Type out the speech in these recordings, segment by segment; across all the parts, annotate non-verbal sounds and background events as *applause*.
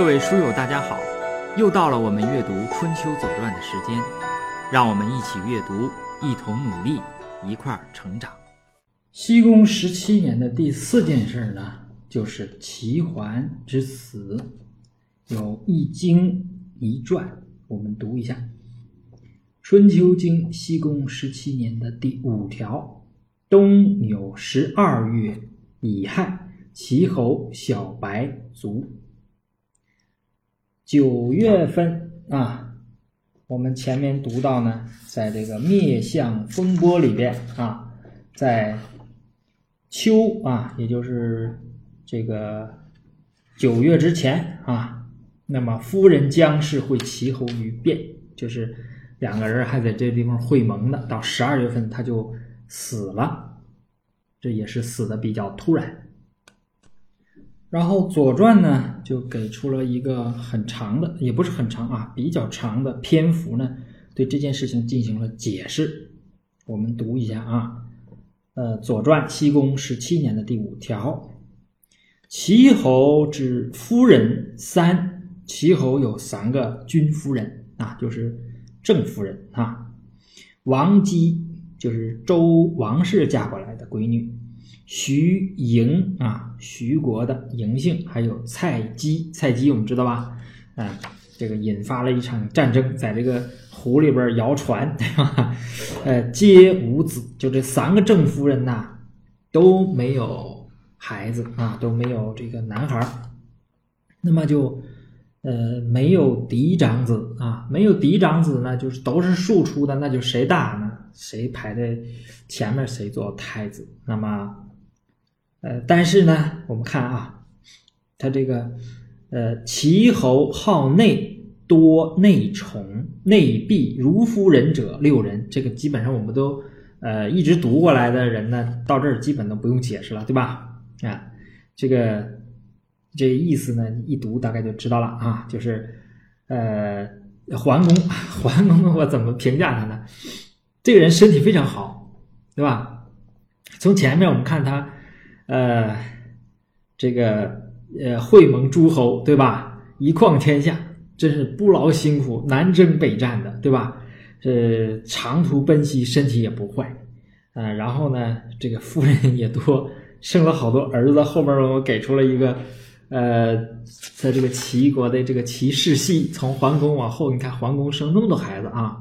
各位书友，大家好！又到了我们阅读《春秋左传》的时间，让我们一起阅读，一同努力，一块儿成长。西宫十七年的第四件事呢，就是齐桓之死，有一经一传，我们读一下《春秋经》西宫十七年的第五条：冬有十二月乙亥，齐侯小白卒。九月份啊，我们前面读到呢，在这个灭相风波里边啊，在秋啊，也就是这个九月之前啊，那么夫人姜氏会齐侯于变，就是两个人还在这地方会盟呢。到十二月份他就死了，这也是死的比较突然。然后《左传》呢，就给出了一个很长的，也不是很长啊，比较长的篇幅呢，对这件事情进行了解释。我们读一下啊，呃，《左传》西宫十七年的第五条：齐侯之夫人三，齐侯有三个君夫人啊，就是正夫人啊。王姬就是周王室嫁过来的闺女。徐嬴啊，徐国的嬴姓，还有蔡姬，蔡姬我们知道吧？啊，这个引发了一场战争，在这个湖里边摇船，*laughs* 对吧？呃，皆无子，就这三个正夫人呐，都没有孩子啊，都没有这个男孩儿那么就呃没有嫡长子啊，没有嫡长子呢，就是都是庶出的，那就谁大呢？谁排在前面，谁做太子？那么。呃，但是呢，我们看啊，他这个呃，齐侯好内，多内宠，内婢如夫人者六人。这个基本上我们都呃一直读过来的人呢，到这儿基本都不用解释了，对吧？啊，这个这意思呢，一读大概就知道了啊，就是呃，桓公，*laughs* 桓公我怎么评价他呢？这个人身体非常好，对吧？从前面我们看他。呃，这个呃，会盟诸侯，对吧？一匡天下，真是不劳辛苦，南征北战的，对吧？这长途奔袭，身体也不坏，啊，然后呢，这个夫人 *laughs* 也多，生了好多儿子。后面我给出了一个，呃，在这个齐国的这个齐世系，从桓公往后，你看桓公生那么多孩子啊，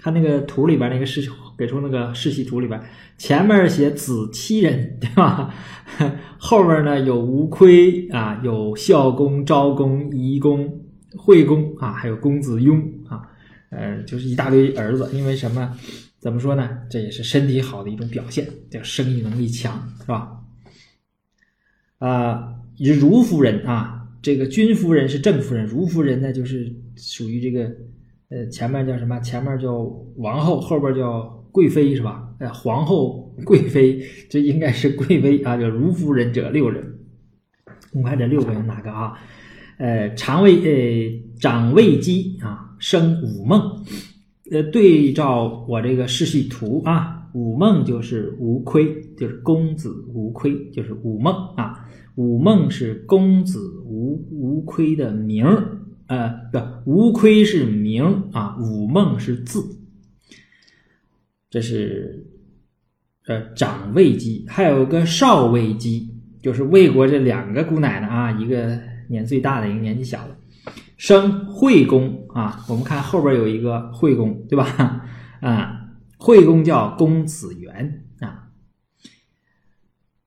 看那个图里边那个世，给出那个世系图里边。前面写子七人，对吧？*laughs* 后面呢有吴亏啊，有孝公、昭公、夷公、惠公啊，还有公子雍啊，呃，就是一大堆儿子。因为什么？怎么说呢？这也是身体好的一种表现，叫生育能力强，是吧？啊，如夫人啊，这个君夫人是正夫人，如夫人呢就是属于这个，呃，前面叫什么？前面叫王后，后边叫。贵妃是吧？呃，皇后、贵妃，这应该是贵妃啊。叫如夫人者六人，我看这六个人哪个啊？呃，长卫呃，长卫姬啊，生武孟。呃，对照我这个世系图啊，武孟就是吴亏，就是公子吴亏，就是武孟啊。武孟是公子吴吴亏的名儿呃，不，无亏是名啊，武梦是字。这是，呃，长卫姬，还有个少卫姬，就是魏国这两个姑奶奶啊，一个年最大的，一个年纪小的，生惠公啊。我们看后边有一个惠公，对吧？*laughs* 啊，惠公叫公子元啊。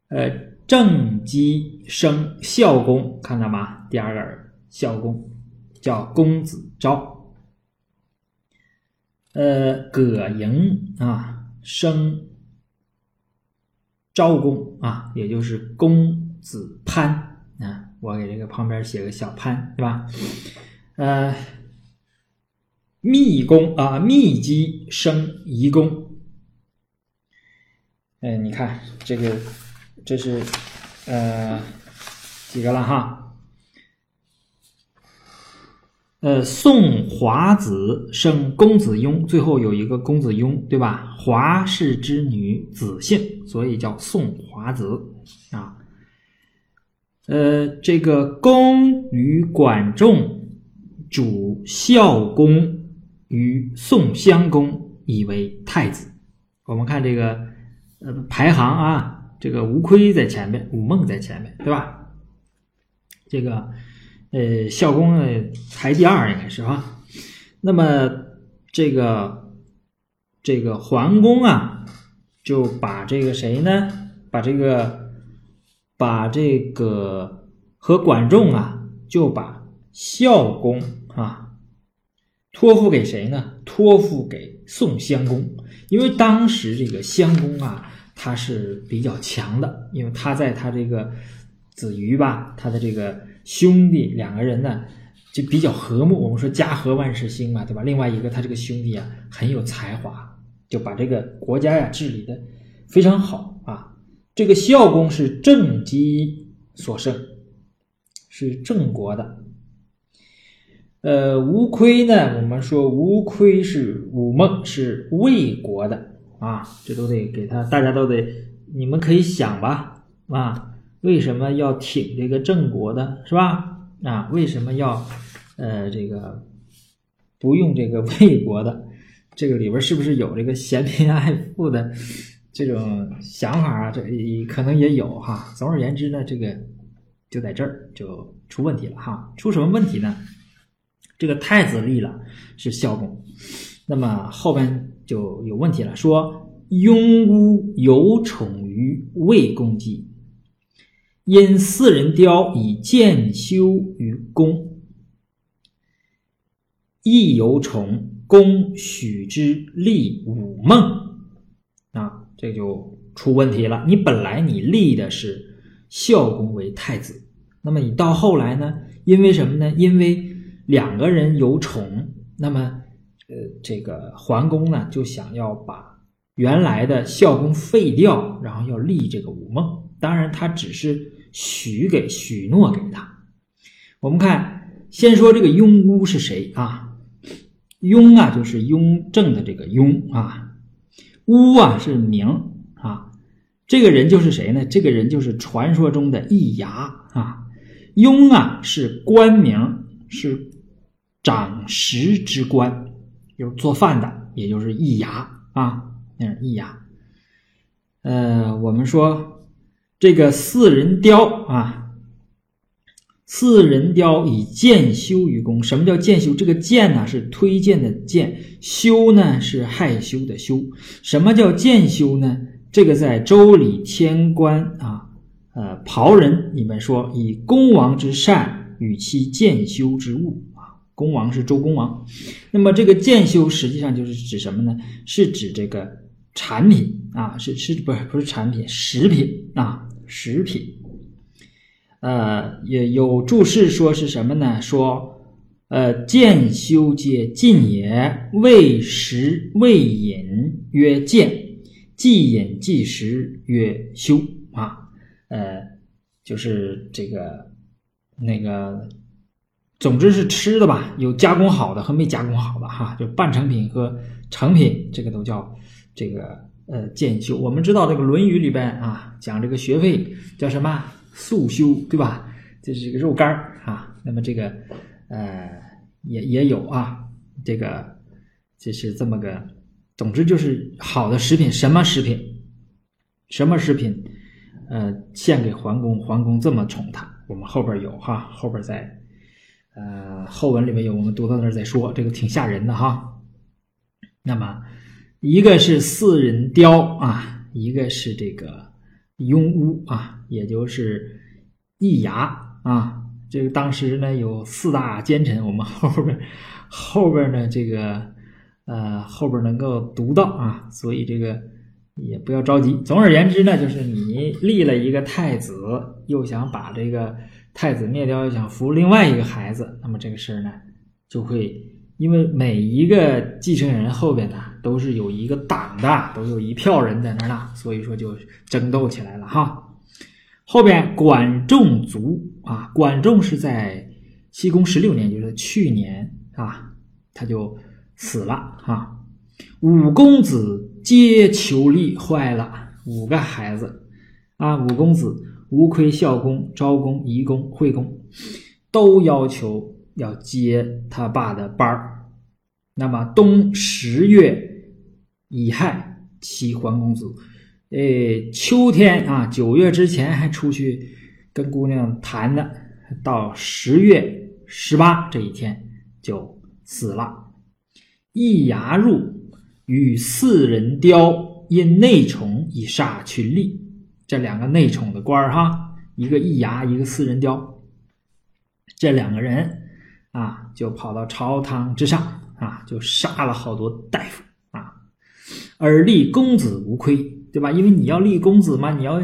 呃，正姬生孝公，看到吗？第二个孝公叫公子昭。呃，葛莹啊，生昭公啊，也就是公子潘啊，我给这个旁边写个小潘，对吧？呃，密公啊，密姬生夷公。哎，你看这个，这是呃几个了哈？呃，宋华子生公子雍，最后有一个公子雍，对吧？华氏之女，子姓，所以叫宋华子啊。呃，这个公与管仲主孝公与宋襄公，以为太子。我们看这个呃排行啊，这个吴亏在前面，武孟在前面，对吧？这个呃孝公呢排第二应该是哈。那么这个这个桓公啊，就把这个谁呢？把这个把这个和管仲啊，就把孝公啊托付给谁呢？托付给宋襄公。因为当时这个襄公啊，他是比较强的，因为他在他这个子瑜吧，他的这个兄弟两个人呢，就比较和睦。我们说家和万事兴嘛，对吧？另外一个，他这个兄弟啊很有才华，就把这个国家呀治理的非常好啊。这个孝公是政绩所胜，是郑国的。呃，吴亏呢？我们说吴亏是武孟，是魏国的啊，这都得给他，大家都得，你们可以想吧，啊，为什么要挺这个郑国的，是吧？啊，为什么要呃这个不用这个魏国的？这个里边是不是有这个嫌贫爱富的这种想法啊？这可能也有哈。总而言之呢，这个就在这儿就出问题了哈。出什么问题呢？这个太子立了是孝公，那么后边就有问题了，说庸巫有宠于魏公姬，因四人雕以渐修于公，亦有宠，公许之立武孟，啊，这就出问题了。你本来你立的是孝公为太子，那么你到后来呢？因为什么呢？因为两个人有宠，那么，呃，这个桓公呢就想要把原来的孝公废掉，然后要立这个武孟。当然，他只是许给许诺给他。我们看，先说这个雍巫是谁啊？雍啊，就是雍正的这个雍啊。巫啊是名啊。这个人就是谁呢？这个人就是传说中的易牙啊。雍啊是官名，是。掌食之官，就是做饭的，也就是易牙啊，那是易牙。呃，我们说这个四人雕啊，四人雕以荐修于公。什么叫荐修？这个荐呢是推荐的荐，修呢是害羞的羞。什么叫荐修呢？这个在《周礼·天官》啊，呃，庖人里面说，以公王之善与其荐修之物啊。公王是周公王，那么这个荐修实际上就是指什么呢？是指这个产品啊，是是不是不是产品，食品啊，食品。呃，也有注释说是什么呢？说呃，见修皆进也，未食未饮曰见，既饮既食曰修啊。呃，就是这个那个。总之是吃的吧，有加工好的和没加工好的哈，就半成品和成品，这个都叫这个呃渐修。我们知道这个《论语》里边啊，讲这个学费叫什么素修，对吧？这是一个肉干啊。那么这个呃也也有啊，这个这是这么个，总之就是好的食品，什么食品，什么食品，呃，献给桓公，桓公这么宠他，我们后边有哈，后边再。呃，后文里面有，我们读到那再说，这个挺吓人的哈。那么，一个是四人雕啊，一个是这个庸巫啊，也就是易牙啊。这个当时呢有四大奸臣，我们后边后边呢这个呃后边能够读到啊，所以这个也不要着急。总而言之呢，就是你立了一个太子，又想把这个。太子灭掉，又想扶另外一个孩子，那么这个事儿呢，就会因为每一个继承人后边呢，都是有一个党的，都有一票人在那儿呢，所以说就争斗起来了哈。后边管仲卒啊，管仲是在西宫十六年，就是去年啊，他就死了哈。五公子皆求立，坏了，五个孩子啊，五公子。无亏孝公、昭公、仪公、惠公，都要求要接他爸的班儿。那么冬十月乙亥，齐桓公子。诶，秋天啊，九月之前还出去跟姑娘谈呢，到十月十八这一天就死了。易牙入与四人雕，因内宠以杀群吏。这两个内宠的官儿哈，一个易牙，一个四人雕，这两个人啊，就跑到朝堂之上啊，就杀了好多大夫啊，而立公子无亏，对吧？因为你要立公子嘛，你要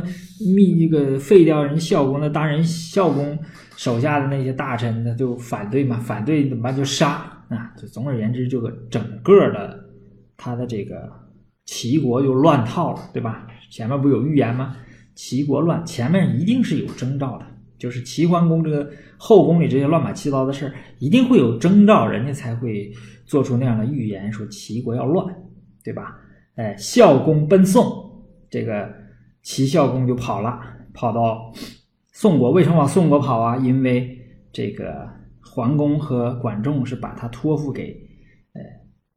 密这个废掉人孝公，那当然孝公手下的那些大臣呢就反对嘛，反对怎么办？就杀。啊，就总而言之，这个整个的他的这个齐国就乱套了，对吧？前面不有预言吗？齐国乱，前面一定是有征兆的，就是齐桓公这个后宫里这些乱八七糟的事儿，一定会有征兆，人家才会做出那样的预言，说齐国要乱，对吧？哎，孝公奔宋，这个齐孝公就跑了，跑到宋国。为什么往宋国跑啊？因为这个。桓公和管仲是把他托付给，呃，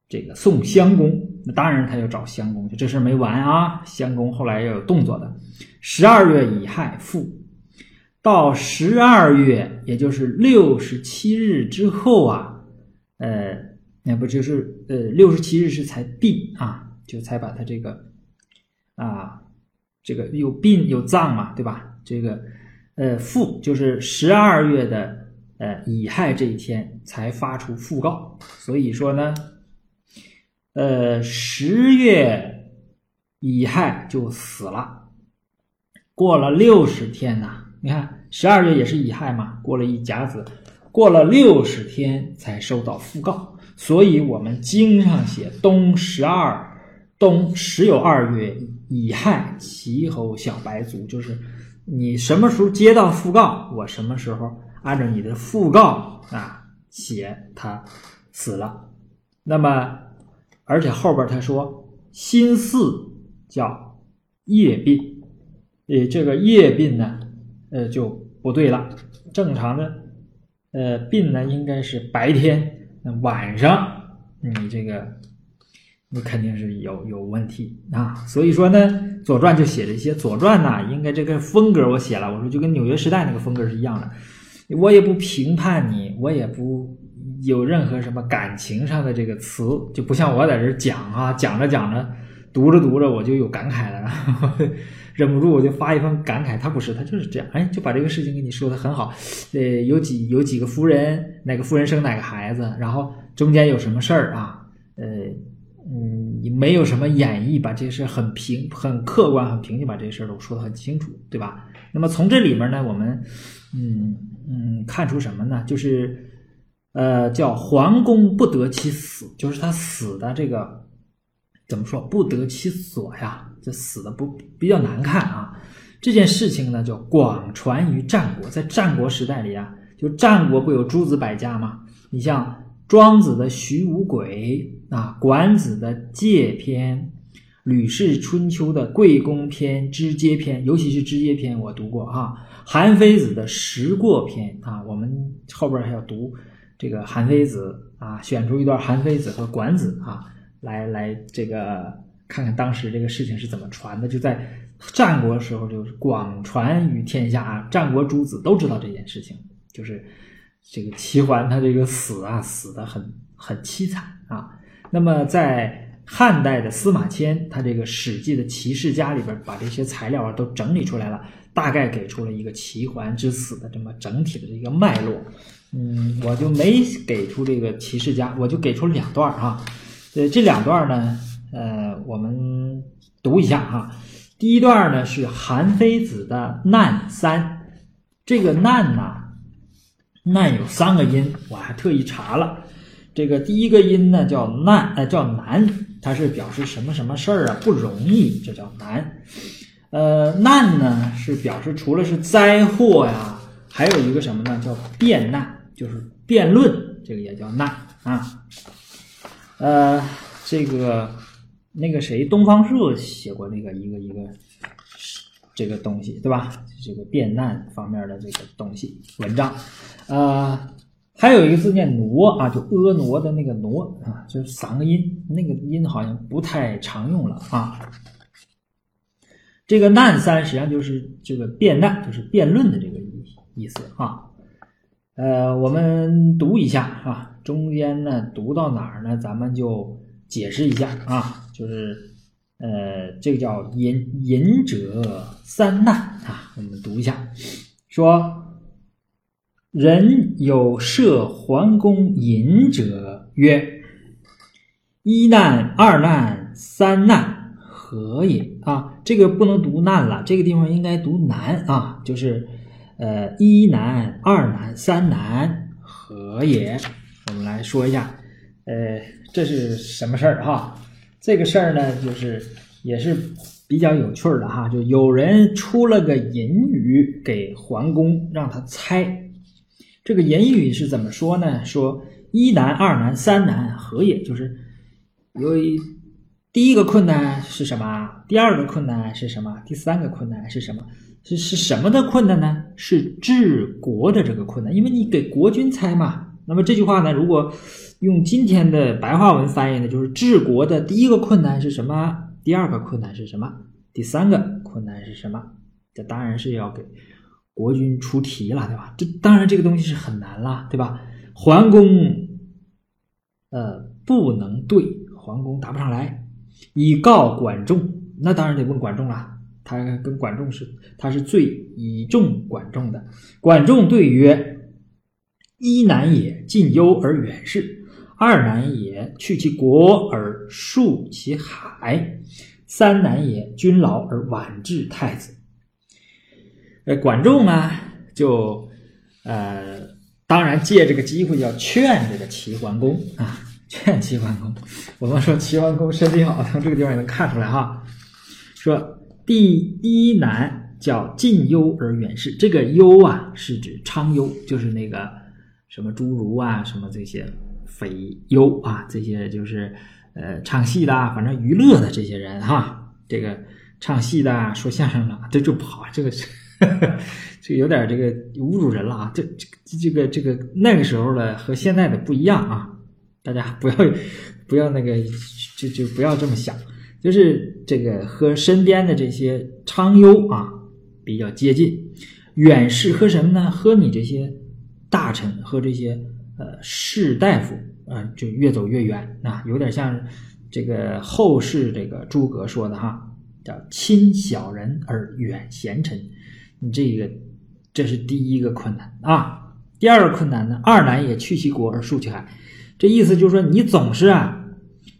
这个宋襄公。那当然他要找襄公，就这事没完啊！襄公后来要有动作的。十二月乙亥复，到十二月，也就是六十七日之后啊，呃，那不就是呃六十七日是才毕啊，就才把他这个啊，这个有殡有葬嘛，对吧？这个呃复就是十二月的。呃，乙亥这一天才发出讣告，所以说呢，呃，十月乙亥就死了，过了六十天呐，你看十二月也是乙亥嘛，过了一甲子，过了六十天才收到讣告，所以我们经上写冬十二，冬十有二月乙亥，齐侯小白卒，就是你什么时候接到讣告，我什么时候。按照你的讣告啊写，他死了。那么，而且后边他说心巳叫夜病，呃，这个夜病呢，呃就不对了。正常的，呃，病呢应该是白天，那晚上你这个你肯定是有有问题啊。所以说呢，《左传》就写了一些，《左传》呢应该这个风格我写了，我说就跟纽约时代那个风格是一样的。我也不评判你，我也不有任何什么感情上的这个词，就不像我在这讲啊，讲着讲着，读着读着我就有感慨了，然 *laughs* 后忍不住我就发一封感慨。他不是，他就是这样，哎，就把这个事情跟你说的很好。呃，有几有几个夫人，哪个夫人生哪个孩子，然后中间有什么事儿啊？呃，嗯，没有什么演绎，把这事很平、很客观、很平静，把这事儿都说的很清楚，对吧？那么从这里面呢，我们。嗯嗯，看出什么呢？就是，呃，叫桓公不得其死，就是他死的这个怎么说不得其所呀？这死的不比较难看啊？这件事情呢，叫广传于战国，在战国时代里啊，就战国不有诸子百家吗？你像庄子的徐无鬼啊，管子的戒篇。吕氏春秋的贵公篇、知阶篇，尤其是知阶篇，我读过哈。韩非子的时过篇啊，我们后边还要读这个韩非子啊，选出一段韩非子和管子啊，来来这个看看当时这个事情是怎么传的。就在战国时候，就是广传于天下啊，战国诸子都知道这件事情，就是这个齐桓他这个死啊，死的很很凄惨啊。那么在汉代的司马迁，他这个《史记》的齐世家里边，把这些材料啊都整理出来了，大概给出了一个齐桓之死的这么整体的这个脉络。嗯，我就没给出这个齐世家，我就给出两段啊。呃，这两段呢，呃，我们读一下哈。第一段呢是韩非子的《难三》，这个“难”呐，“难”有三个音，我还特意查了。这个第一个音呢叫“难”，呃，叫“难”。它是表示什么什么事儿啊不容易，这叫难。呃，难呢是表示除了是灾祸呀，还有一个什么呢？叫辩难，就是辩论，这个也叫难啊。呃，这个那个谁，东方朔写过那个一个一个这个东西，对吧？这个变难方面的这个东西文章，呃，还有一个字念挪啊，就婀娜的那个挪啊，就是三个音，那个音好像不太常用了啊。这个难三实际上就是这个辩难，就是辩论的这个意意思啊。呃，我们读一下啊，中间呢读到哪儿呢？咱们就解释一下啊，就是呃，这个叫隐隐者三难啊，我们读一下，说人有设桓公隐者曰：一难、二难、三难，何也？啊，这个不能读难了，这个地方应该读难啊，就是呃，一难、二难、三难，何也？我们来说一下，呃，这是什么事儿哈？这个事儿呢，就是也是比较有趣的哈，就有人出了个隐语给桓公，让他猜。这个隐语是怎么说呢？说一难、二难、三难，何也？就是由于第一个困难是什么？第二个困难是什么？第三个困难是什么？是是什么的困难呢？是治国的这个困难，因为你给国君猜嘛。那么这句话呢，如果用今天的白话文翻译呢，就是治国的第一个困难是什么？第二个困难是什么？第三个困难是什么？这当然是要给国君出题了，对吧？这当然这个东西是很难了，对吧？桓公，呃，不能对，桓公答不上来，以告管仲，那当然得问管仲了。他跟管仲是，他是最倚重管仲的。管仲对曰。一难也，近忧而远视；二难也，去其国而戍其海；三难也，君劳而晚治太子。呃，管仲呢，就呃，当然借这个机会要劝这个齐桓公啊，*laughs* 劝齐桓公。我们说齐桓公身体好，从这个地方也能看出来哈。说第一难叫近忧而远视，这个忧啊，是指昌忧，就是那个。什么侏儒啊，什么这些匪优啊，这些就是呃唱戏的，反正娱乐的这些人哈，这个唱戏的、说相声的，这就不好，这个是 *laughs* 这个有点这个侮辱人了啊！这这这个这个那个时候的和现在的不一样啊，大家不要不要那个就就不要这么想，就是这个和身边的这些昌优啊比较接近，远视和什么呢？和你这些。大臣和这些呃士大夫啊，就越走越远啊，有点像这个后世这个诸葛说的哈，叫亲小人而远贤臣。你这个这是第一个困难啊。第二个困难呢，二难也去其国而戍其海。这意思就是说，你总是啊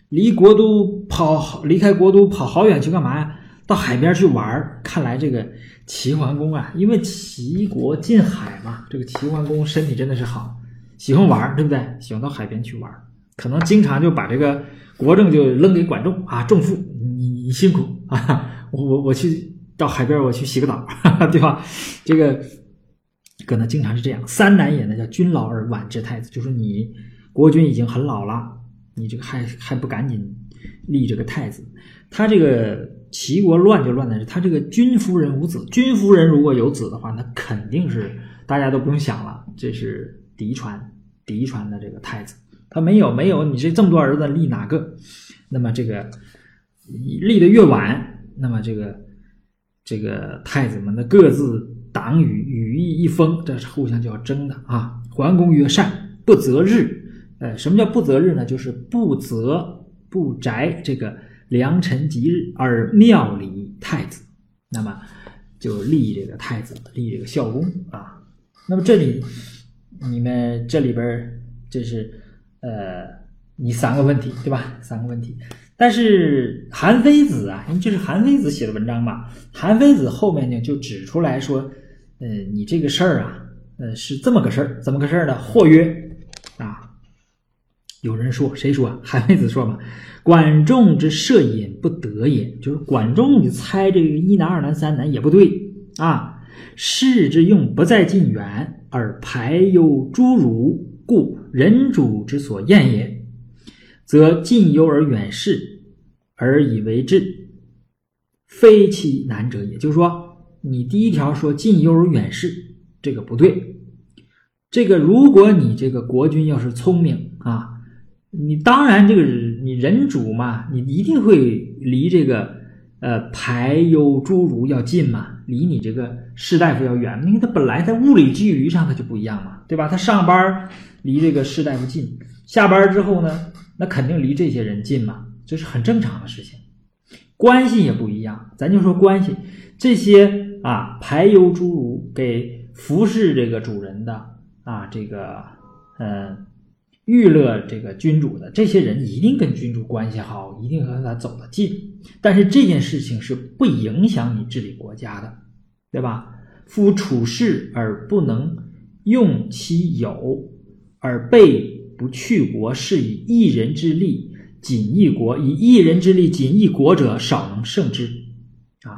离国都跑，离开国都跑好远去干嘛呀？到海边去玩看来这个。齐桓公啊，因为齐国近海嘛，这个齐桓公身体真的是好，喜欢玩，对不对？喜欢到海边去玩，可能经常就把这个国政就扔给管仲啊，仲父，你你辛苦 *laughs* 啊，我我我去到海边，我去洗个澡，*laughs* 对吧？这个可能经常是这样。三难也呢，叫君老而晚之太子，就说你国君已经很老了，你这个还还不赶紧立这个太子，他这个。齐国乱就乱在这，他这个君夫人无子，君夫人如果有子的话，那肯定是大家都不用想了，这是嫡传，嫡传的这个太子。他没有，没有，你这这么多儿子立哪个？那么这个立的越晚，那么这个这个太子们的各自党羽羽翼一丰，这是互相就要争的啊。桓公曰：“善，不择日。”呃，什么叫不择日呢？就是不择不宅这个。良辰吉日而庙里太子，那么就立这个太子，立这个孝公啊。那么这里你们这里边这是呃，你三个问题对吧？三个问题。但是韩非子啊，因为这是韩非子写的文章嘛，韩非子后面呢就指出来说，呃，你这个事儿啊，呃，是这么个事儿，怎么个事儿呢？或曰。有人说，谁说？*laughs* 韩非子说嘛，管仲之射隐不得也，就是管仲你猜这个一难、二难、三难也不对啊。士之用不在近远，而排忧诸儒，故人主之所厌也，则近忧而远视，而以为治，非其难者也。就是说，你第一条说近忧而远视，这个不对。这个如果你这个国君要是聪明啊，你当然这个你人主嘛，你一定会离这个呃排忧诸儒要近嘛，离你这个士大夫要远，因为他本来在物理距离上他就不一样嘛，对吧？他上班离这个士大夫近，下班之后呢，那肯定离这些人近嘛，这是很正常的事情。关系也不一样，咱就说关系，这些啊排忧诸儒给服侍这个主人的啊，这个嗯娱乐这个君主的这些人，一定跟君主关系好，一定和他走得近。但是这件事情是不影响你治理国家的，对吧？夫处事而不能用其有，而备不去国，是以一人之力。仅一国以一人之力，仅一国者，少能胜之。啊，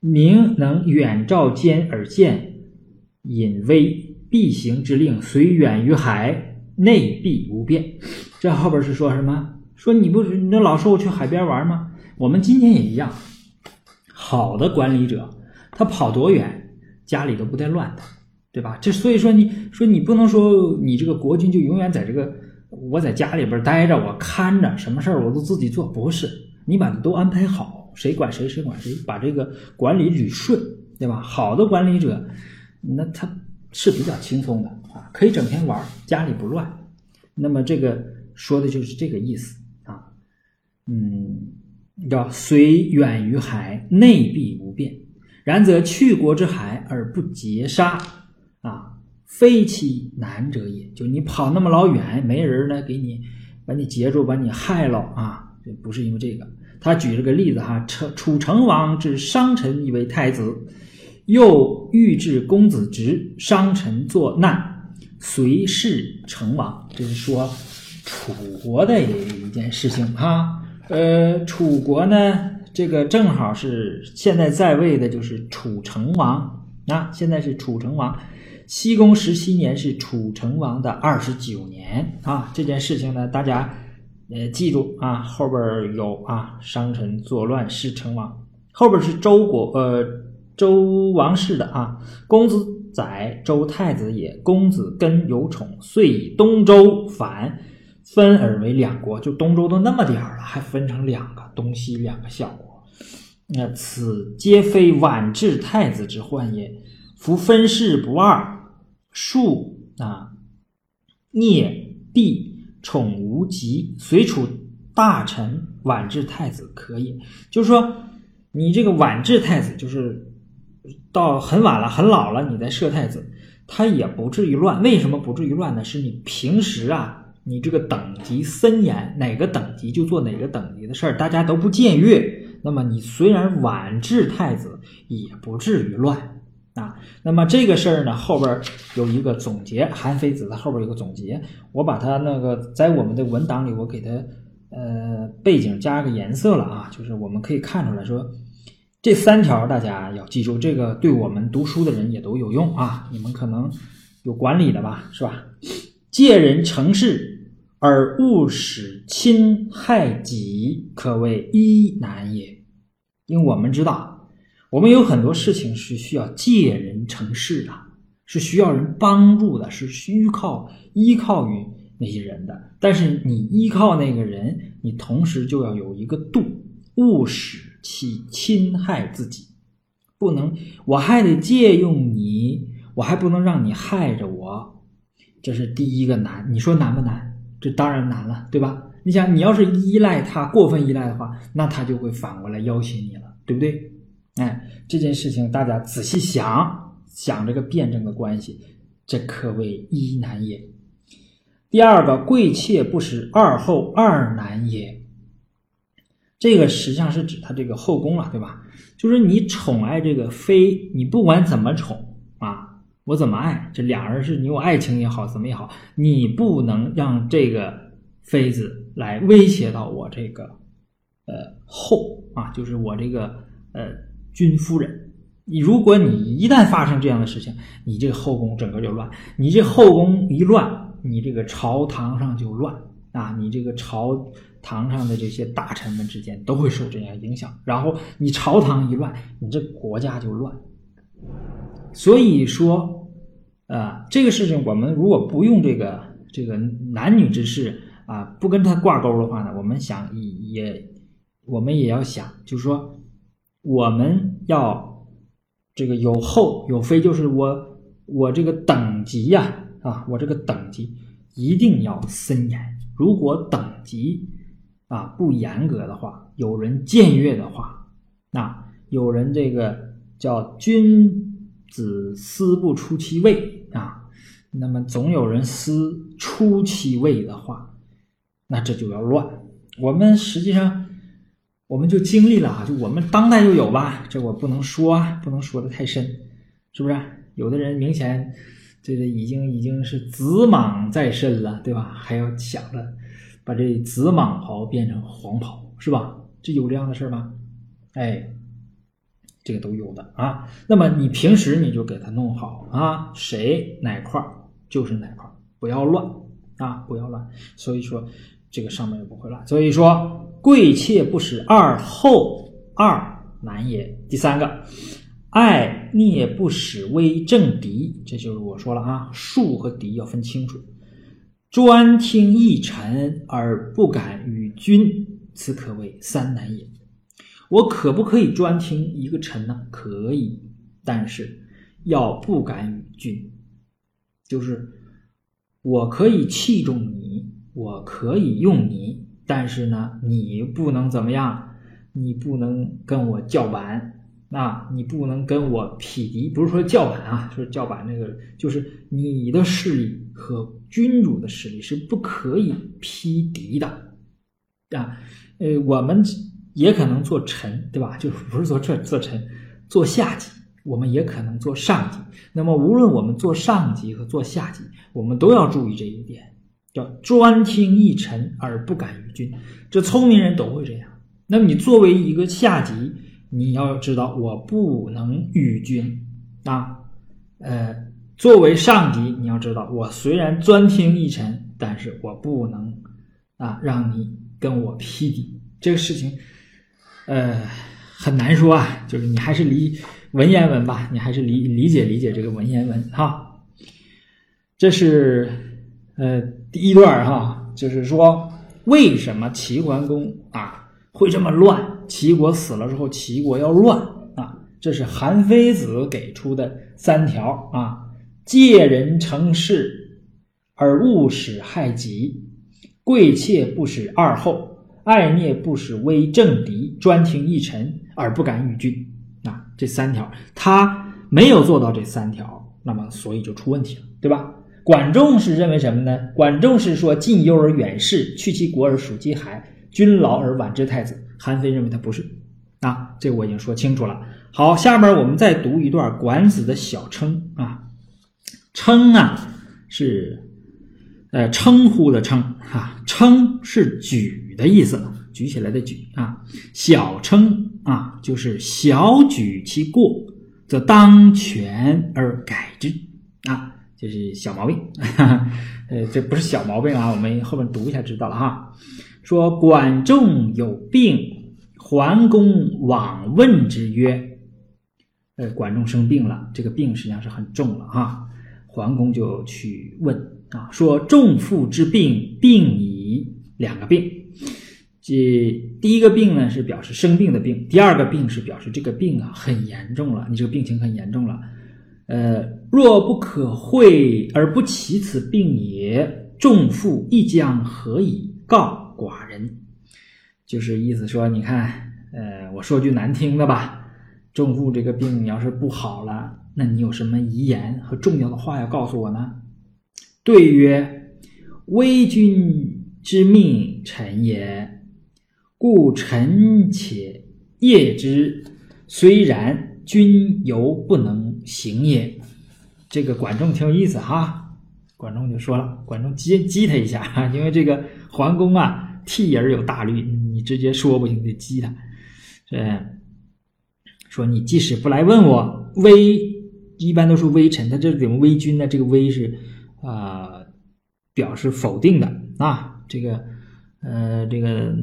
明能远照兼而见，隐微必行之令，虽远于海，内必无变。这后边是说什么？说你不是你老说我去海边玩吗？我们今天也一样。好的管理者，他跑多远，家里都不带乱的，对吧？这所以说，你说你不能说你这个国君就永远在这个。我在家里边待着，我看着什么事儿我都自己做，不是你把它都安排好，谁管谁，谁管谁，把这个管理捋顺，对吧？好的管理者，那他是比较轻松的可以整天玩，家里不乱。那么这个说的就是这个意思啊，嗯，叫虽远于海，内必无变。然则去国之海而不劫杀啊。非其难者也，就你跑那么老远，没人呢给你把你截住，把你害了啊！这不是因为这个。他举了个例子哈，楚楚成王之商臣以为太子，又欲置公子职，商臣作难，随侍成王。这是说楚国的一件事情哈。呃，楚国呢，这个正好是现在在位的就是楚成王啊，现在是楚成王。西宫十七年是楚成王的二十九年啊，这件事情呢，大家呃记住啊，后边有啊，商臣作乱是成王，后边是周国呃周王室的啊，公子宰周太子也，公子根有宠，遂以东周反分而为两国，就东周都那么点儿了，还分成两个东西两个小国，那此皆非晚治太子之患也，夫分世不二。庶啊，聂帝宠无极，随处大臣晚治太子可以。就是说，你这个晚治太子，就是到很晚了、很老了，你再设太子，他也不至于乱。为什么不至于乱呢？是你平时啊，你这个等级森严，哪个等级就做哪个等级的事儿，大家都不僭越。那么你虽然晚治太子，也不至于乱。啊，那么这个事儿呢，后边有一个总结，韩非子的后边有个总结，我把它那个在我们的文档里，我给它呃背景加个颜色了啊，就是我们可以看出来说，这三条大家要记住，这个对我们读书的人也都有用啊。你们可能有管理的吧，是吧？借人成事而勿使侵害己，可谓一难也。因为我们知道。我们有很多事情是需要借人成事的，是需要人帮助的，是需靠依靠于那些人的。但是你依靠那个人，你同时就要有一个度，勿使其侵害自己，不能我还得借用你，我还不能让你害着我，这是第一个难。你说难不难？这当然难了，对吧？你想，你要是依赖他，过分依赖的话，那他就会反过来要挟你了，对不对？哎，这件事情大家仔细想想这个辩证的关系，这可谓一难也。第二个，贵妾不使二后，二难也。这个实际上是指他这个后宫了，对吧？就是你宠爱这个妃，你不管怎么宠啊，我怎么爱，这俩人是你有爱情也好，怎么也好，你不能让这个妃子来威胁到我这个呃后啊，就是我这个呃。君夫人，你如果你一旦发生这样的事情，你这个后宫整个就乱。你这后宫一乱，你这个朝堂上就乱啊！你这个朝堂上的这些大臣们之间都会受这样影响。然后你朝堂一乱，你这国家就乱所以说，啊，这个事情我们如果不用这个这个男女之事啊，不跟他挂钩的话呢，我们想也我们也要想，就是说我们要这个有后有非，就是我我这个等级呀啊，我这个等级一定要森严。如果等级啊不严格的话，有人僭越的话，那有人这个叫君子思不出其位啊，那么总有人思出其位的话，那这就要乱。我们实际上我们就经历了啊，就我们当代就有吧，这我不能说啊，不能说的太深，是不是？有的人明显。这个已经已经是子莽在身了，对吧？还要想着把这紫蟒袍变成黄袍，是吧？这有这样的事儿吗？哎，这个都有的啊。那么你平时你就给他弄好啊，谁哪块就是哪块，不要乱啊，不要乱。所以说这个上面也不会乱。所以说贵妾不使二后，二难也。第三个。爱聂不使威正敌，这就是我说了啊，术和敌要分清楚。专听一臣而不敢与君，此可谓三难也。我可不可以专听一个臣呢？可以，但是要不敢与君，就是我可以器重你，我可以用你，但是呢，你不能怎么样，你不能跟我叫板。那你不能跟我匹敌，不是说叫板啊，就是叫板那个，就是你的势力和君主的势力是不可以匹敌的啊。呃，我们也可能做臣，对吧？就是不是说做做臣，做下级，我们也可能做上级。那么，无论我们做上级和做下级，我们都要注意这一点，叫专听一臣而不敢于君。这聪明人都会这样。那么，你作为一个下级。你要知道，我不能与君啊，呃，作为上级，你要知道，我虽然专听一臣，但是我不能啊，让你跟我匹敌。这个事情，呃，很难说啊，就是你还是理文言文吧，你还是理理解理解这个文言文哈。这是呃第一段哈，就是说为什么齐桓公啊会这么乱。齐国死了之后，齐国要乱啊！这是韩非子给出的三条啊：借人成事而勿使害己，贵妾不使二后，爱孽不使威正敌，专听一臣而不敢与君。啊，这三条他没有做到这三条，那么所以就出问题了，对吧？管仲是认为什么呢？管仲是说：近忧而远视，去其国而属其海，君劳而晚之太子。韩非认为他不是，啊，这我已经说清楚了。好，下面我们再读一段管子的小称啊，称啊是呃称呼的称啊，称是举的意思，举起来的举啊。小称啊就是小举其过，则当权而改之啊，这是小毛病。*laughs* 呃，这不是小毛病啊，我们后面读一下知道了哈。说管仲有病，桓公往问之曰：“呃，管仲生病了，这个病实际上是很重了哈。桓公就去问啊，说仲父之病，病矣。两个病，这第一个病呢是表示生病的病，第二个病是表示这个病啊很严重了，你这个病情很严重了。呃，若不可会而不起此病也，仲父亦将何以告？”寡人，就是意思说，你看，呃，我说句难听的吧，仲父这个病，你要是不好了，那你有什么遗言和重要的话要告诉我呢？对曰：微君之命，臣也，故臣且业之。虽然，君犹不能行也。这个管仲挺有意思哈，管仲就说了，管仲激激他一下，因为这个桓公啊。替人有大虑，你直接说不行，得激他。呃，说你即使不来问我，微一般都是微臣，他这怎么微君呢？这个微是啊，表示否定的啊。这个呃，这个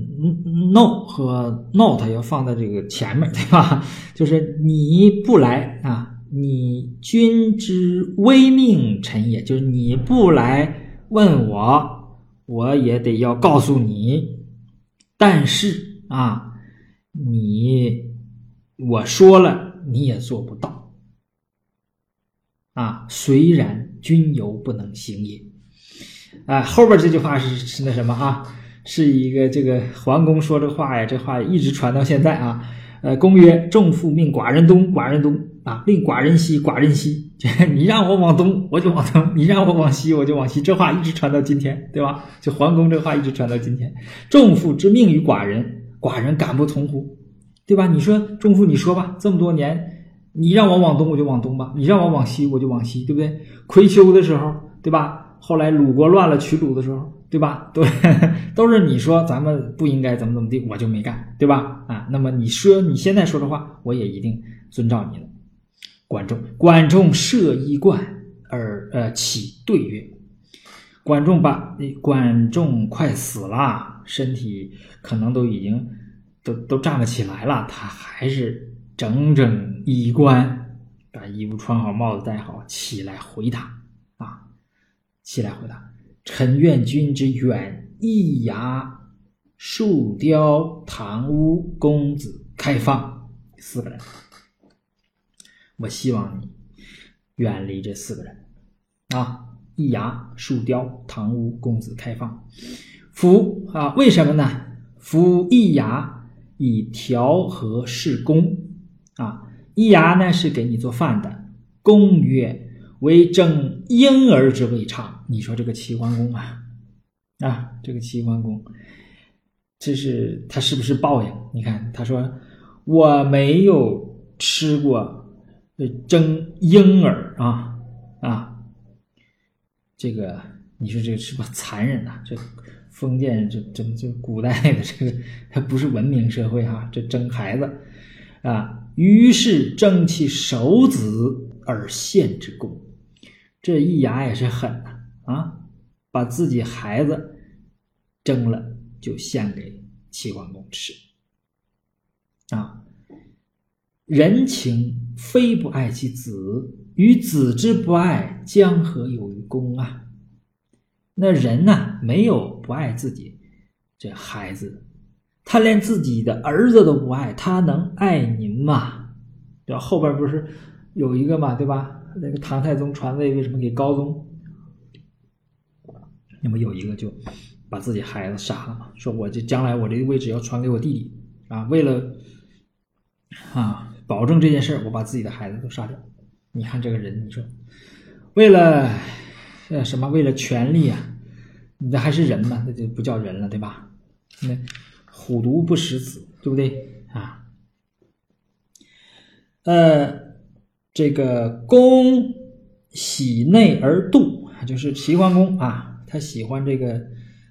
no 和 not 要放在这个前面，对吧？*laughs* 就是你不来啊，你君之微命臣也，就是你不来问我，我也得要告诉你。但是啊，你我说了，你也做不到。啊，虽然君犹不能行也。啊，后边这句话是是那什么啊？是一个这个桓公说这话呀，这话一直传到现在啊。呃，公曰：“众父命寡人东，寡人东啊；令寡人西，寡人西。*laughs* 你让我往东，我就往东；你让我往西，我就往西。”这话一直传到今天，对吧？就桓公这话一直传到今天。仲父之命于寡人，寡人敢不从乎？对吧？你说仲父，你说吧，这么多年，你让我往东，我就往东吧；你让我往西，我就往西，对不对？葵丘的时候，对吧？后来鲁国乱了，取鲁的时候。对吧？对，*laughs* 都是你说咱们不应该怎么怎么地，我就没干，对吧？啊，那么你说你现在说的话，我也一定遵照你的。管仲，管仲设衣冠而呃起对曰：管仲把管仲快死了，身体可能都已经都都站不起来了，他还是整整衣冠，把衣服穿好，帽子戴好，起来回答。啊，起来回答。臣愿君之远易牙树雕堂屋公子开放。四个人，我希望你远离这四个人啊！易牙树雕堂屋公子开放，夫啊，为什么呢？夫易牙以调和事公啊，易牙呢是给你做饭的，公曰。为争婴儿之未差，你说这个齐桓公啊，啊，这个齐桓公，这是他是不是报应？你看，他说我没有吃过这争婴儿啊啊，这个你说这个是不残忍呐？这封建这这这古代的这个它不是文明社会哈，这争孩子啊，于是争其手子而献之功。这一牙也是狠呐啊！把自己孩子蒸了，就献给齐桓公吃啊！人情非不爱其子，与子之不爱，江河有于公啊？那人呢，没有不爱自己这孩子，他连自己的儿子都不爱，他能爱您吗？这后边不是有一个嘛，对吧？那个唐太宗传位为什么给高宗？那么有一个就把自己孩子杀了嘛，说我这将来我这个位置要传给我弟弟啊，为了啊保证这件事我把自己的孩子都杀掉。你看这个人，你说为了呃什么？为了权力啊？你这还是人吗？那就不叫人了，对吧？那虎毒不食子，对不对啊？呃。这个公喜内而妒，就是齐桓公啊，他喜欢这个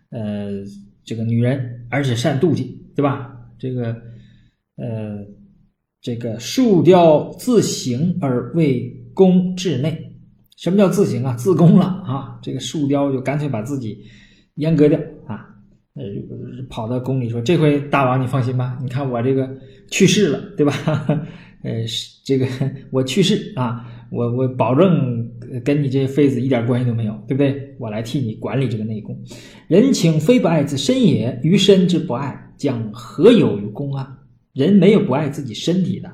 呃这个女人，而且善妒忌，对吧？这个呃这个树雕自行而为公治内，什么叫自行啊？自宫了啊！这个树雕就干脆把自己阉割掉啊，呃跑到宫里说：“这回大王你放心吧，你看我这个去世了，对吧？” *laughs* 呃，是这个我去世啊，我我保证跟你这妃子一点关系都没有，对不对？我来替你管理这个内宫。人情非不爱自身也，于身之不爱，将何有于公啊？人没有不爱自己身体的，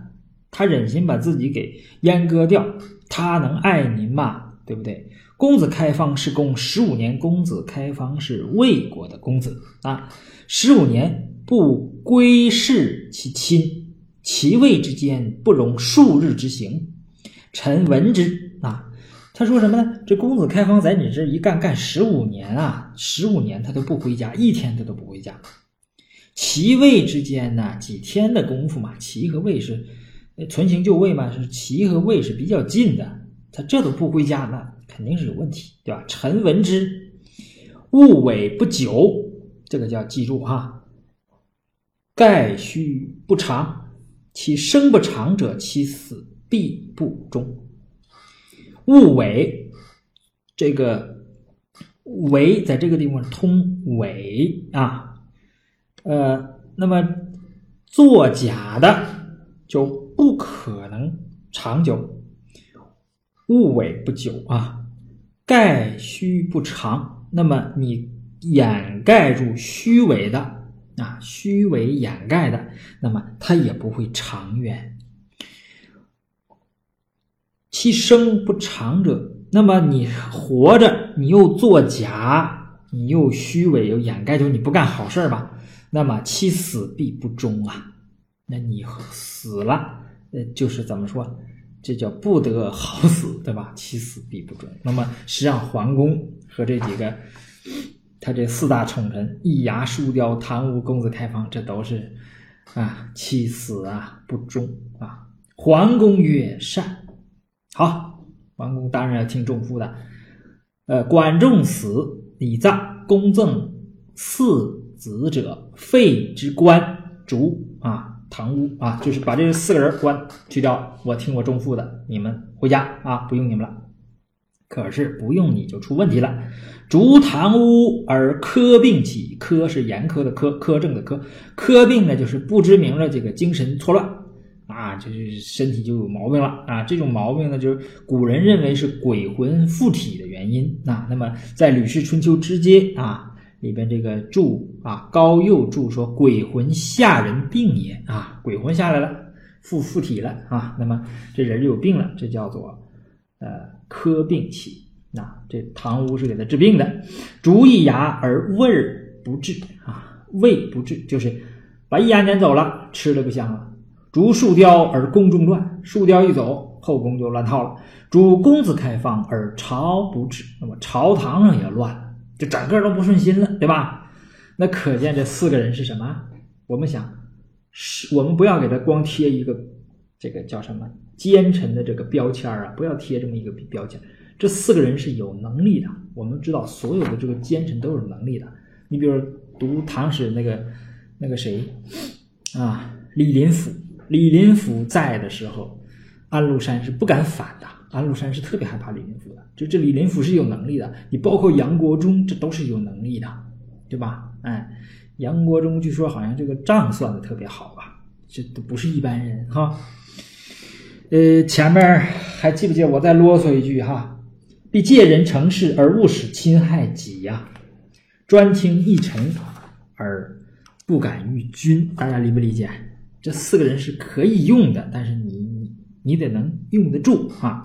他忍心把自己给阉割掉，他能爱您吗？对不对？公子开方是公十五年，公子开方是魏国的公子啊，十五年不归视其亲。其位之间不容数日之行，臣闻之啊。他说什么呢？这公子开方在你这一干干十五年啊，十五年他都不回家，一天他都不回家。齐魏之间呢，几天的功夫嘛，齐和魏是存情就位嘛，是齐和魏是比较近的，他这都不归家，那肯定是有问题，对吧？臣闻之，勿委不久，这个叫记住哈，盖须不长。其生不长者，其死必不终。勿为这个为在这个地方通伪啊，呃，那么作假的就不可能长久。物伪不久啊，盖虚不长。那么你掩盖住虚伪的啊，虚伪掩盖的，那么它也不会长远。其生不长者，那么你活着，你又作假，你又虚伪，又掩盖，就你不干好事吧？那么其死必不忠啊！那你死了，呃，就是怎么说？这叫不得好死，对吧？其死必不忠。那么实际上，桓公和这几个他这四大宠臣易牙、树雕、贪污、公子开方，这都是啊，其死啊不忠啊。桓公曰：“善。”好，桓公当然要听仲父的。呃，管仲死，礼葬，公赠四子者，废之官，逐啊，堂屋啊，就是把这四个人官去掉。我听我中父的，你们回家啊，不用你们了。可是不用你就出问题了。逐堂屋而科病起，科是严苛的科，苛政的苛，科病呢就是不知名的这个精神错乱。啊，就是身体就有毛病了啊！这种毛病呢，就是古人认为是鬼魂附体的原因啊。那么在《吕氏春秋之间》啊里边，这个注啊高佑注说：“鬼魂吓人病也啊，鬼魂下来了，附附体了啊。那么这人就有病了，这叫做呃科病起。那这堂屋是给他治病的，逐一牙而味不治啊，味不治就是把一牙撵走了，吃了不香了。”逐树雕而宫中乱，树雕一走，后宫就乱套了。逐公子开放而朝不治，那么朝堂上也乱，就整个都不顺心了，对吧？那可见这四个人是什么？我们想，是我们不要给他光贴一个这个叫什么奸臣的这个标签啊，不要贴这么一个标签。这四个人是有能力的，我们知道所有的这个奸臣都有能力的。你比如读唐史那个那个谁啊，李林甫。李林甫在的时候，安禄山是不敢反的。安禄山是特别害怕李林甫的。就这李林甫是有能力的，你包括杨国忠，这都是有能力的，对吧？哎，杨国忠据说好像这个账算的特别好吧？这都不是一般人哈。呃，前面还记不记得我再啰嗦一句哈？必借人成事而勿使侵害己呀，专听一臣而不敢御君，大家理不理解？这四个人是可以用的，但是你你你得能用得住啊。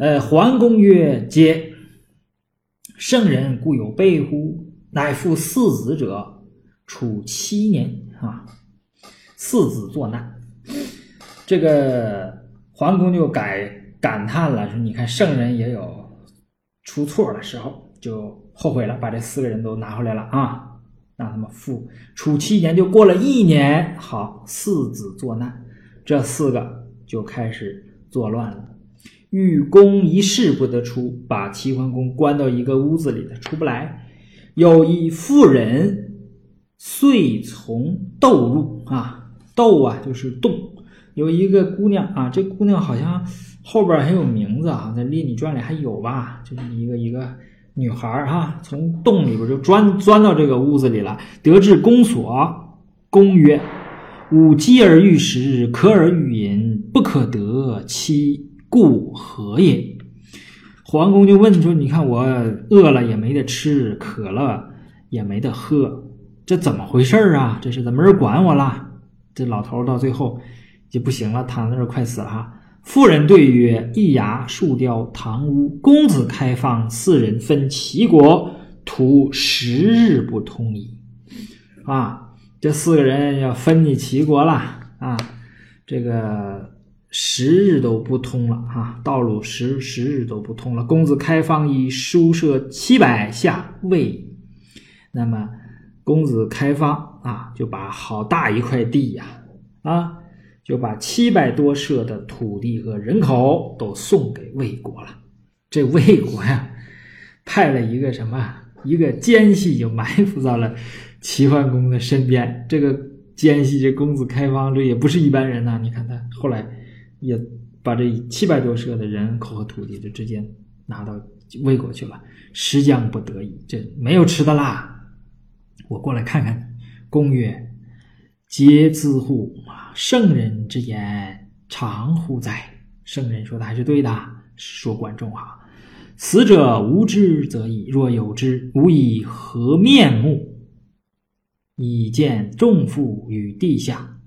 呃，桓公曰：“皆圣人固有备乎？乃复四子者，处七年啊。四子作难。”这个桓公就改感叹了，说：“你看圣人也有出错的时候，就后悔了，把这四个人都拿回来了啊。”让他们复处七年，就过了一年，好四子作难，这四个就开始作乱了。欲公一事不得出，把齐桓公关到一个屋子里，他出不来。有一妇人遂从窦入啊，窦啊就是洞，有一个姑娘啊，这姑娘好像后边还有名字啊，在《列女传》里还有吧，就是一个一个。女孩儿哈，从洞里边就钻钻到这个屋子里了。得至宫所，公曰：“吾饥而欲食，渴而欲饮，不可得，妻故何也？”桓公就问说：“你看我饿了也没得吃，渴了也没得喝，这怎么回事啊？这是怎么没人管我了？”这老头到最后就不行了，躺在那儿快死了哈。妇人对曰：“一牙、树雕、堂屋、公子开放四人分齐国，图十日不通矣。”啊，这四个人要分你齐国了啊！这个十日都不通了啊，道路十十日都不通了。公子开方以书舍七百下魏，那么公子开方啊，就把好大一块地呀啊。就把七百多舍的土地和人口都送给魏国了。这魏国呀，派了一个什么一个奸细，就埋伏到了齐桓公的身边。这个奸细，这公子开方，这也不是一般人呐。你看他后来也把这七百多舍的人口和土地，就直接拿到魏国去了。时将不得已，这没有吃的啦。我过来看看。公曰。皆自乎圣人之言常乎哉？圣人说的还是对的，说管仲啊，死者无知则已，若有之，无以何面目？以见众父于地下，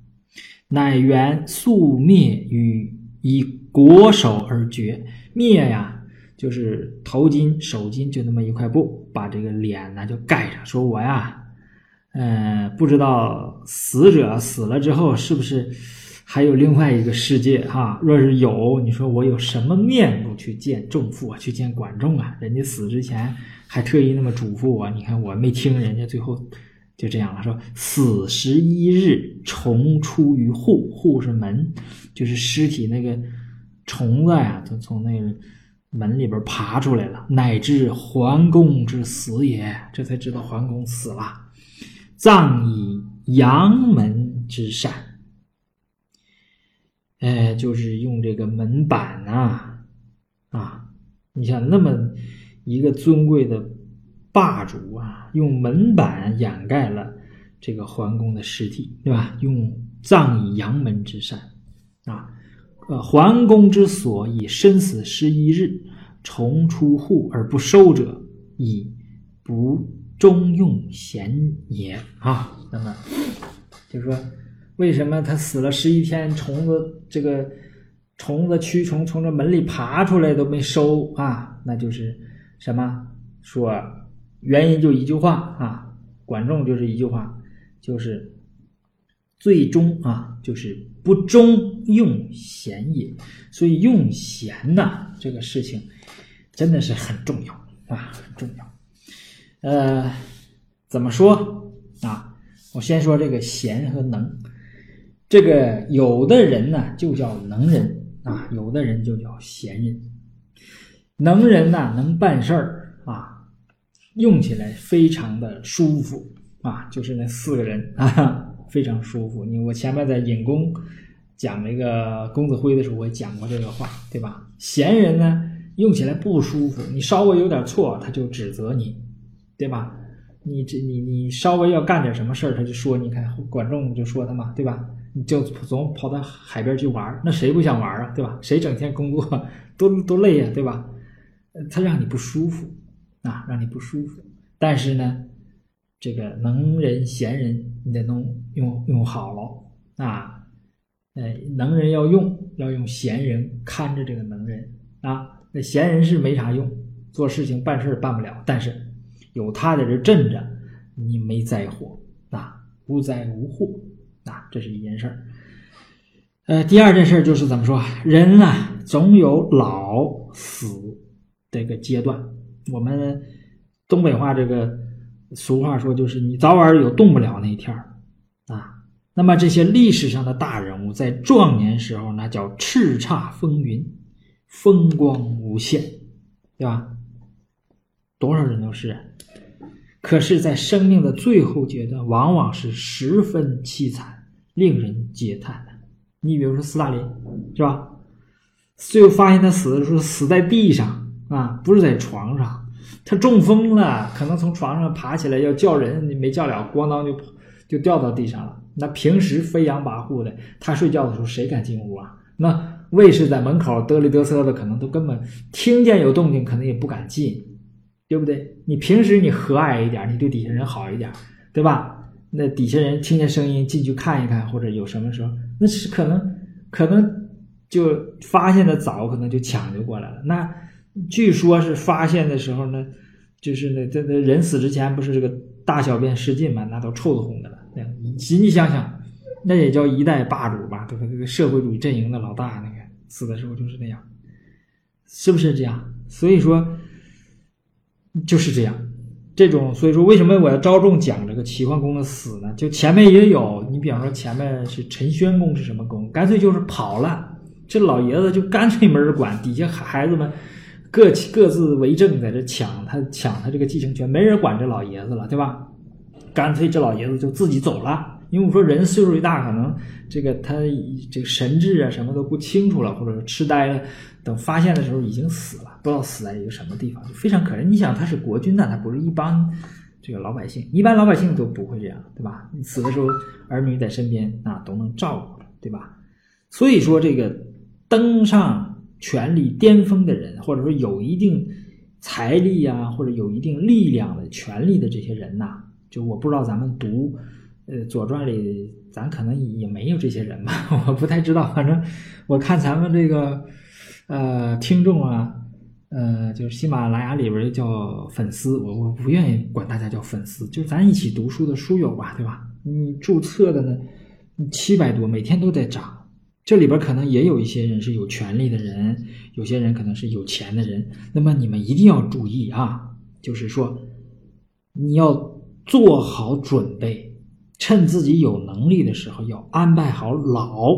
乃原素灭于以国手而绝。灭呀，就是头巾、手巾，就那么一块布，把这个脸呢就盖上。说我呀，嗯，不知道死者死了之后是不是还有另外一个世界哈？若是有，你说我有什么面目去见众父啊？去见管仲啊？人家死之前还特意那么嘱咐我，你看我没听，人家最后。就这样了，说死十一日，虫出于户，户是门，就是尸体那个虫子呀，就从那个门里边爬出来了，乃至桓公之死也，这才知道桓公死了。葬以阳门之善，哎，就是用这个门板呐，啊，你想那么一个尊贵的。霸主啊，用门板掩盖了这个桓公的尸体，对吧？用葬以阳门之善啊，呃，桓公之所以身死十一日，重出户而不收者，以不中用贤也啊。那么就是说，为什么他死了十一天，虫子这个虫子蛆虫从这门里爬出来都没收啊？那就是什么说？原因就一句话啊，管仲就是一句话，就是最终啊，就是不忠用贤也。所以用贤呐，这个事情真的是很重要啊，很重要。呃，怎么说啊？我先说这个贤和能。这个有的人呢就叫能人啊，有的人就叫贤人。能人呐，能办事儿啊。用起来非常的舒服啊，就是那四个人啊，非常舒服。你我前面在引公讲那个公子辉的时候，我也讲过这个话，对吧？闲人呢，用起来不舒服，你稍微有点错，他就指责你，对吧？你这你你稍微要干点什么事儿，他就说，你看管仲就说他嘛，对吧？你就总跑到海边去玩，那谁不想玩啊，对吧？谁整天工作 *laughs* 多多累呀，对吧？他让你不舒服。啊，让你不舒服。但是呢，这个能人贤人，你得弄用用好了啊。呃，能人要用，要用贤人看着这个能人啊。那贤人是没啥用，做事情办事办不了。但是有他在这镇着，你没灾祸啊，无灾无祸啊，这是一件事儿。呃，第二件事就是怎么说，人啊，总有老死这个阶段。我们东北话这个俗话说，就是你早晚有动不了那一天儿啊。那么这些历史上的大人物，在壮年时候那叫叱咤风云，风光无限，对吧？多少人都是。可是，在生命的最后阶段，往往是十分凄惨，令人嗟叹的。你比如说斯大林，是吧？最后发现他死的时候死在地上。啊，不是在床上，他中风了，可能从床上爬起来要叫人，你没叫了，咣当就就掉到地上了。那平时飞扬跋扈的，他睡觉的时候谁敢进屋啊？那卫士在门口嘚里嘚瑟的，可能都根本听见有动静，可能也不敢进，对不对？你平时你和蔼一点，你对底下人好一点，对吧？那底下人听见声音进去看一看，或者有什么时候，那是可能可能就发现的早，可能就抢救过来了。那。据说是发现的时候呢，就是那这那人死之前不是这个大小便失禁嘛，那都臭烘烘的了。那你你想想，那也叫一代霸主吧？这个这个社会主义阵营的老大，那个死的时候就是那样，是不是这样？所以说就是这样，这种所以说为什么我要着重讲这个齐桓公的死呢？就前面也有，你比方说前面是陈宣公是什么公？干脆就是跑了，这老爷子就干脆没人管，底下孩子们。各各自为政，在这抢他抢他这个继承权，没人管这老爷子了，对吧？干脆这老爷子就自己走了。因为我说人岁数一大，可能这个他这个神志啊什么都不清楚了，或者痴呆了。等发现的时候已经死了，不知道死在一个什么地方，就非常可怜。你想他是国君呐，他不是一般这个老百姓，一般老百姓都不会这样，对吧？死的时候儿女在身边啊，都能照顾着，对吧？所以说这个登上。权力巅峰的人，或者说有一定财力啊，或者有一定力量的权力的这些人呐，就我不知道咱们读呃《左传》里，咱可能也没有这些人吧，*laughs* 我不太知道。反正我看咱们这个呃听众啊。呃，就是喜马拉雅里边叫粉丝，我我不愿意管大家叫粉丝，就是咱一起读书的书友吧，对吧？你注册的呢，七百多，每天都在涨。这里边可能也有一些人是有权利的人，有些人可能是有钱的人。那么你们一定要注意啊，就是说你要做好准备，趁自己有能力的时候，要安排好老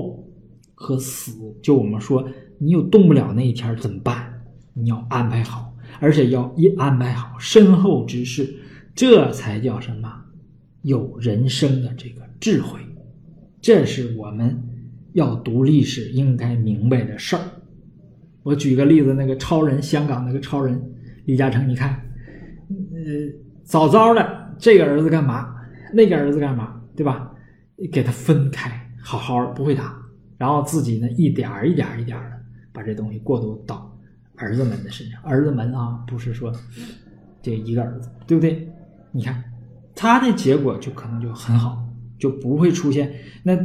和死。就我们说，你有动不了那一天怎么办？你要安排好，而且要一安排好身后之事，这才叫什么？有人生的这个智慧，这是我们要读历史应该明白的事儿。我举个例子，那个超人，香港那个超人李嘉诚，你看，呃，早早的这个儿子干嘛？那个儿子干嘛？对吧？给他分开，好好不会打，然后自己呢，一点儿一点儿一点儿的把这东西过渡到。儿子们的身上，儿子们啊，不是说这一个儿子，对不对？你看他的结果就可能就很好，就不会出现那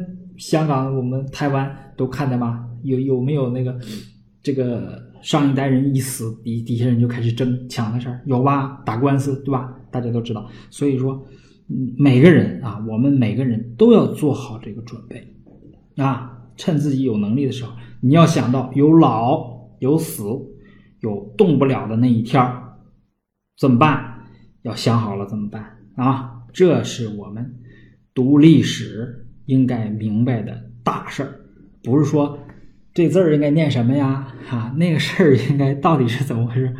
香港、我们台湾都看的吗？有有没有那个这个上一代人一死，底底下人就开始争抢的事儿？有吧？打官司，对吧？大家都知道。所以说，每个人啊，我们每个人都要做好这个准备啊，趁自己有能力的时候，你要想到有老有死。有动不了的那一天儿怎么办？要想好了怎么办啊？这是我们读历史应该明白的大事儿，不是说这字儿应该念什么呀？哈，那个事儿应该到底是怎么回事？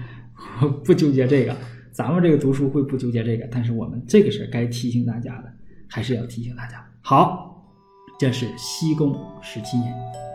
我不纠结这个，咱们这个读书会不纠结这个，但是我们这个是该提醒大家的，还是要提醒大家。好，这是西宫十七年。